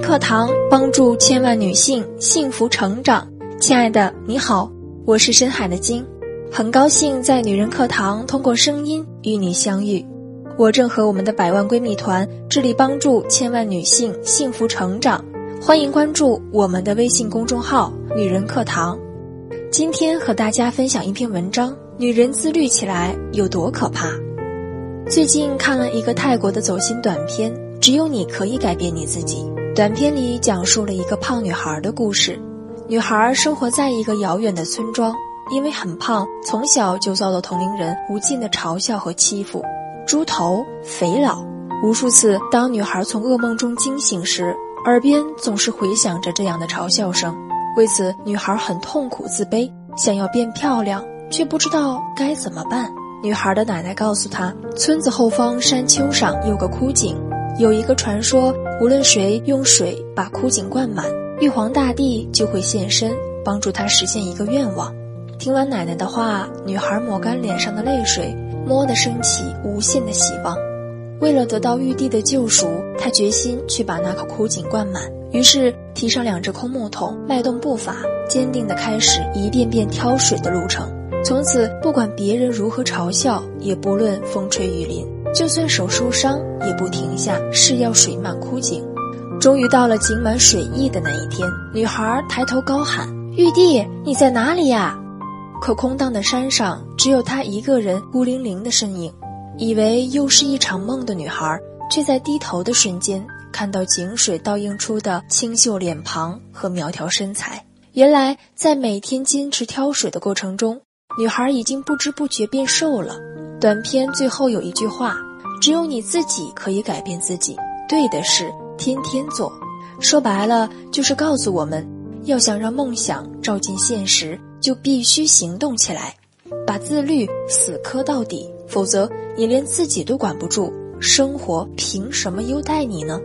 课堂帮助千万女性幸福成长。亲爱的，你好，我是深海的鲸，很高兴在女人课堂通过声音与你相遇。我正和我们的百万闺蜜团致力帮助千万女性幸福成长，欢迎关注我们的微信公众号“女人课堂”。今天和大家分享一篇文章：女人自律起来有多可怕？最近看了一个泰国的走心短片，《只有你可以改变你自己》。短片里讲述了一个胖女孩的故事。女孩生活在一个遥远的村庄，因为很胖，从小就遭到同龄人无尽的嘲笑和欺负。猪头、肥佬，无数次，当女孩从噩梦中惊醒时，耳边总是回响着这样的嘲笑声。为此，女孩很痛苦、自卑，想要变漂亮，却不知道该怎么办。女孩的奶奶告诉她，村子后方山丘上有个枯井，有一个传说，无论谁用水把枯井灌满，玉皇大帝就会现身，帮助她实现一个愿望。听完奶奶的话，女孩抹干脸上的泪水。蓦地升起无限的希望，为了得到玉帝的救赎，他决心去把那口枯井灌满。于是提上两只空木桶，迈动步伐，坚定地开始一遍遍挑水的路程。从此，不管别人如何嘲笑，也不论风吹雨淋，就算手受伤，也不停下，誓要水满枯井。终于到了井满水溢的那一天，女孩抬头高喊：“玉帝，你在哪里呀？”可空荡的山上只有她一个人孤零零的身影，以为又是一场梦的女孩，却在低头的瞬间看到井水倒映出的清秀脸庞和苗条身材。原来，在每天坚持挑水的过程中，女孩已经不知不觉变瘦了。短片最后有一句话：“只有你自己可以改变自己，对的事天天做。”说白了，就是告诉我们，要想让梦想照进现实。就必须行动起来，把自律死磕到底，否则你连自己都管不住，生活凭什么优待你呢？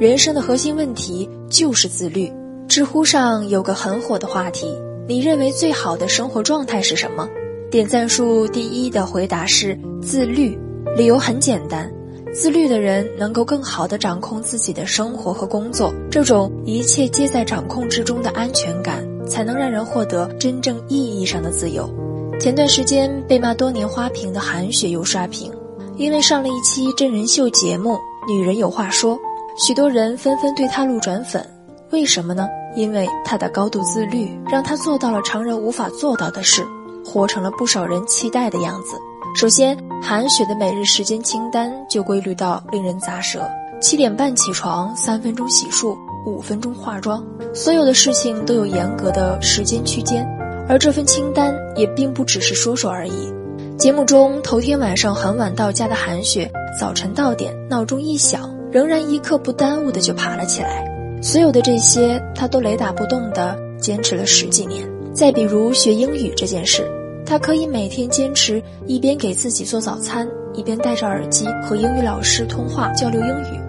人生的核心问题就是自律。知乎上有个很火的话题：你认为最好的生活状态是什么？点赞数第一的回答是自律。理由很简单，自律的人能够更好地掌控自己的生活和工作，这种一切皆在掌控之中的安全感。才能让人获得真正意义上的自由。前段时间被骂多年花瓶的韩雪又刷屏，因为上了一期真人秀节目《女人有话说》，许多人纷纷对她路转粉。为什么呢？因为他的高度自律，让他做到了常人无法做到的事，活成了不少人期待的样子。首先，韩雪的每日时间清单就规律到令人咂舌：七点半起床，三分钟洗漱。五分钟化妆，所有的事情都有严格的时间区间，而这份清单也并不只是说说而已。节目中头天晚上很晚到家的韩雪，早晨到点，闹钟一响，仍然一刻不耽误的就爬了起来。所有的这些，他都雷打不动的坚持了十几年。再比如学英语这件事，他可以每天坚持一边给自己做早餐，一边戴着耳机和英语老师通话交流英语。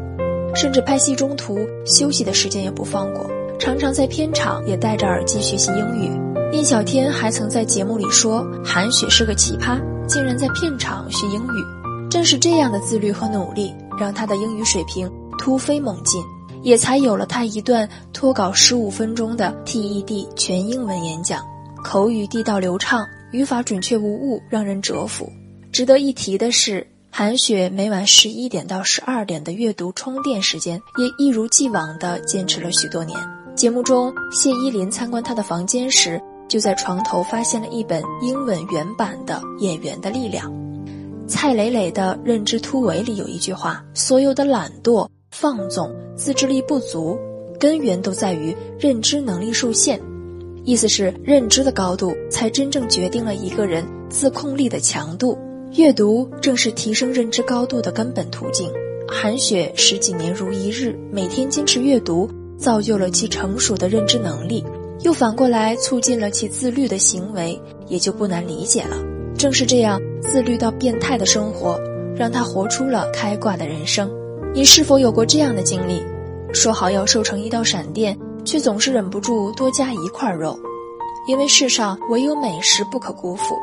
甚至拍戏中途休息的时间也不放过，常常在片场也戴着耳机学习英语。聂小天还曾在节目里说，韩雪是个奇葩，竟然在片场学英语。正是这样的自律和努力，让他的英语水平突飞猛进，也才有了他一段脱稿十五分钟的 TED 全英文演讲，口语地道流畅，语法准确无误，让人折服。值得一提的是。韩雪每晚十一点到十二点的阅读充电时间，也一如既往地坚持了许多年。节目中，谢依霖参观她的房间时，就在床头发现了一本英文原版的《演员的力量》。蔡磊磊的《认知突围》里有一句话：“所有的懒惰、放纵、自制力不足，根源都在于认知能力受限。”意思是，认知的高度才真正决定了一个人自控力的强度。阅读正是提升认知高度的根本途径。韩雪十几年如一日，每天坚持阅读，造就了其成熟的认知能力，又反过来促进了其自律的行为，也就不难理解了。正是这样自律到变态的生活，让他活出了开挂的人生。你是否有过这样的经历？说好要瘦成一道闪电，却总是忍不住多加一块肉，因为世上唯有美食不可辜负。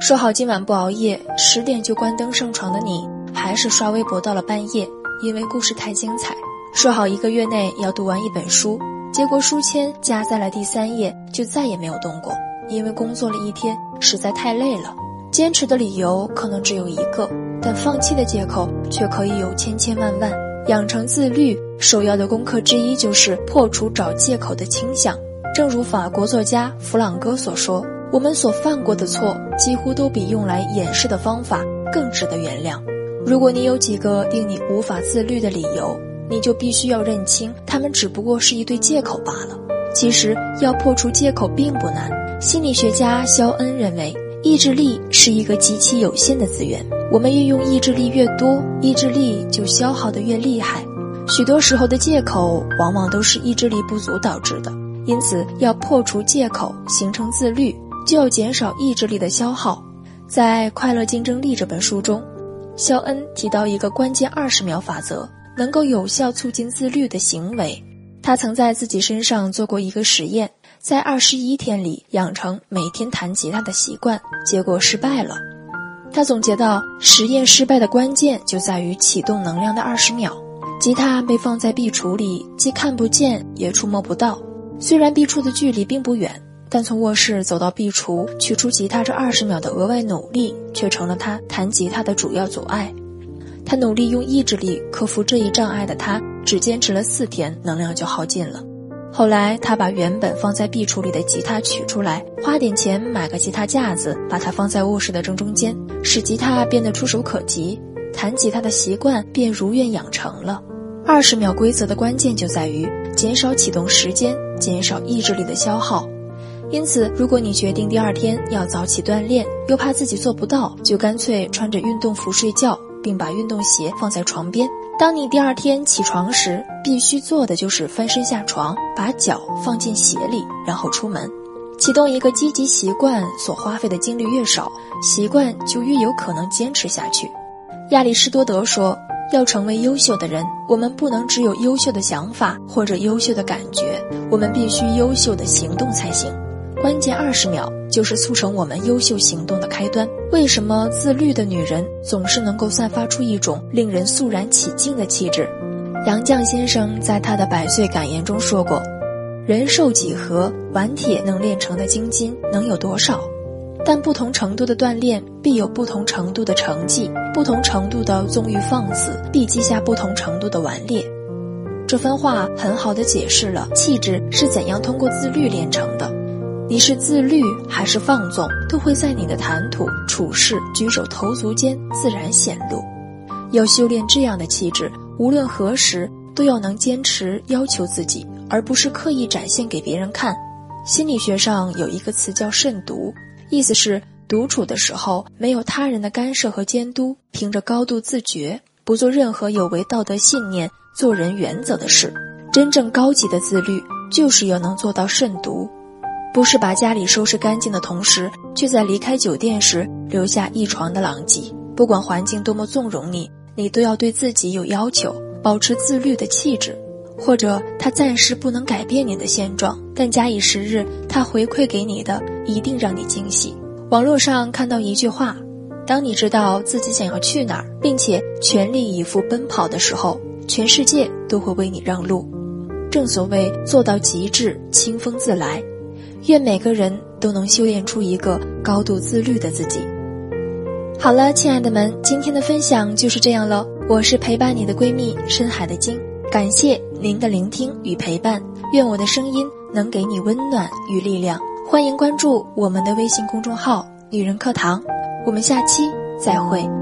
说好今晚不熬夜，十点就关灯上床的你，还是刷微博到了半夜，因为故事太精彩。说好一个月内要读完一本书，结果书签夹在了第三页，就再也没有动过，因为工作了一天实在太累了。坚持的理由可能只有一个，但放弃的借口却可以有千千万万。养成自律，首要的功课之一就是破除找借口的倾向。正如法国作家弗朗哥所说：“我们所犯过的错，几乎都比用来掩饰的方法更值得原谅。”如果你有几个令你无法自律的理由，你就必须要认清，他们只不过是一堆借口罢了。其实，要破除借口并不难。心理学家肖恩认为。意志力是一个极其有限的资源，我们运用意志力越多，意志力就消耗的越厉害。许多时候的借口往往都是意志力不足导致的，因此要破除借口，形成自律，就要减少意志力的消耗。在《快乐竞争力》这本书中，肖恩提到一个关键二十秒法则，能够有效促进自律的行为。他曾在自己身上做过一个实验。在二十一天里养成每天弹吉他的习惯，结果失败了。他总结到，实验失败的关键就在于启动能量的二十秒。吉他被放在壁橱里，既看不见也触摸不到。虽然壁橱的距离并不远，但从卧室走到壁橱取出吉他这二十秒的额外努力，却成了他弹吉他的主要阻碍。他努力用意志力克服这一障碍的他，只坚持了四天，能量就耗尽了。后来，他把原本放在壁橱里的吉他取出来，花点钱买个吉他架子，把它放在卧室的正中间，使吉他变得触手可及，弹吉他的习惯便如愿养成了。二十秒规则的关键就在于减少启动时间，减少意志力的消耗。因此，如果你决定第二天要早起锻炼，又怕自己做不到，就干脆穿着运动服睡觉，并把运动鞋放在床边。当你第二天起床时，必须做的就是翻身下床，把脚放进鞋里，然后出门。启动一个积极习惯所花费的精力越少，习惯就越有可能坚持下去。亚里士多德说：“要成为优秀的人，我们不能只有优秀的想法或者优秀的感觉，我们必须优秀的行动才行。”关键二十秒就是促成我们优秀行动的开端。为什么自律的女人总是能够散发出一种令人肃然起敬的气质？杨绛先生在他的百岁感言中说过：“人寿几何，顽铁能炼成的精金能有多少？但不同程度的锻炼必有不同程度的成绩，不同程度的纵欲放肆必积下不同程度的顽劣。”这番话很好的解释了气质是怎样通过自律炼成的。你是自律还是放纵，都会在你的谈吐、处事、举手投足间自然显露。要修炼这样的气质，无论何时都要能坚持要求自己，而不是刻意展现给别人看。心理学上有一个词叫“慎独”，意思是独处的时候没有他人的干涉和监督，凭着高度自觉，不做任何有违道德信念、做人原则的事。真正高级的自律，就是要能做到慎独。不是把家里收拾干净的同时，却在离开酒店时留下一床的狼藉。不管环境多么纵容你，你都要对自己有要求，保持自律的气质。或者，他暂时不能改变你的现状，但假以时日，他回馈给你的一定让你惊喜。网络上看到一句话：当你知道自己想要去哪儿，并且全力以赴奔跑的时候，全世界都会为你让路。正所谓做到极致，清风自来。愿每个人都能修炼出一个高度自律的自己。好了，亲爱的们，今天的分享就是这样了。我是陪伴你的闺蜜深海的鲸，感谢您的聆听与陪伴。愿我的声音能给你温暖与力量。欢迎关注我们的微信公众号“女人课堂”，我们下期再会。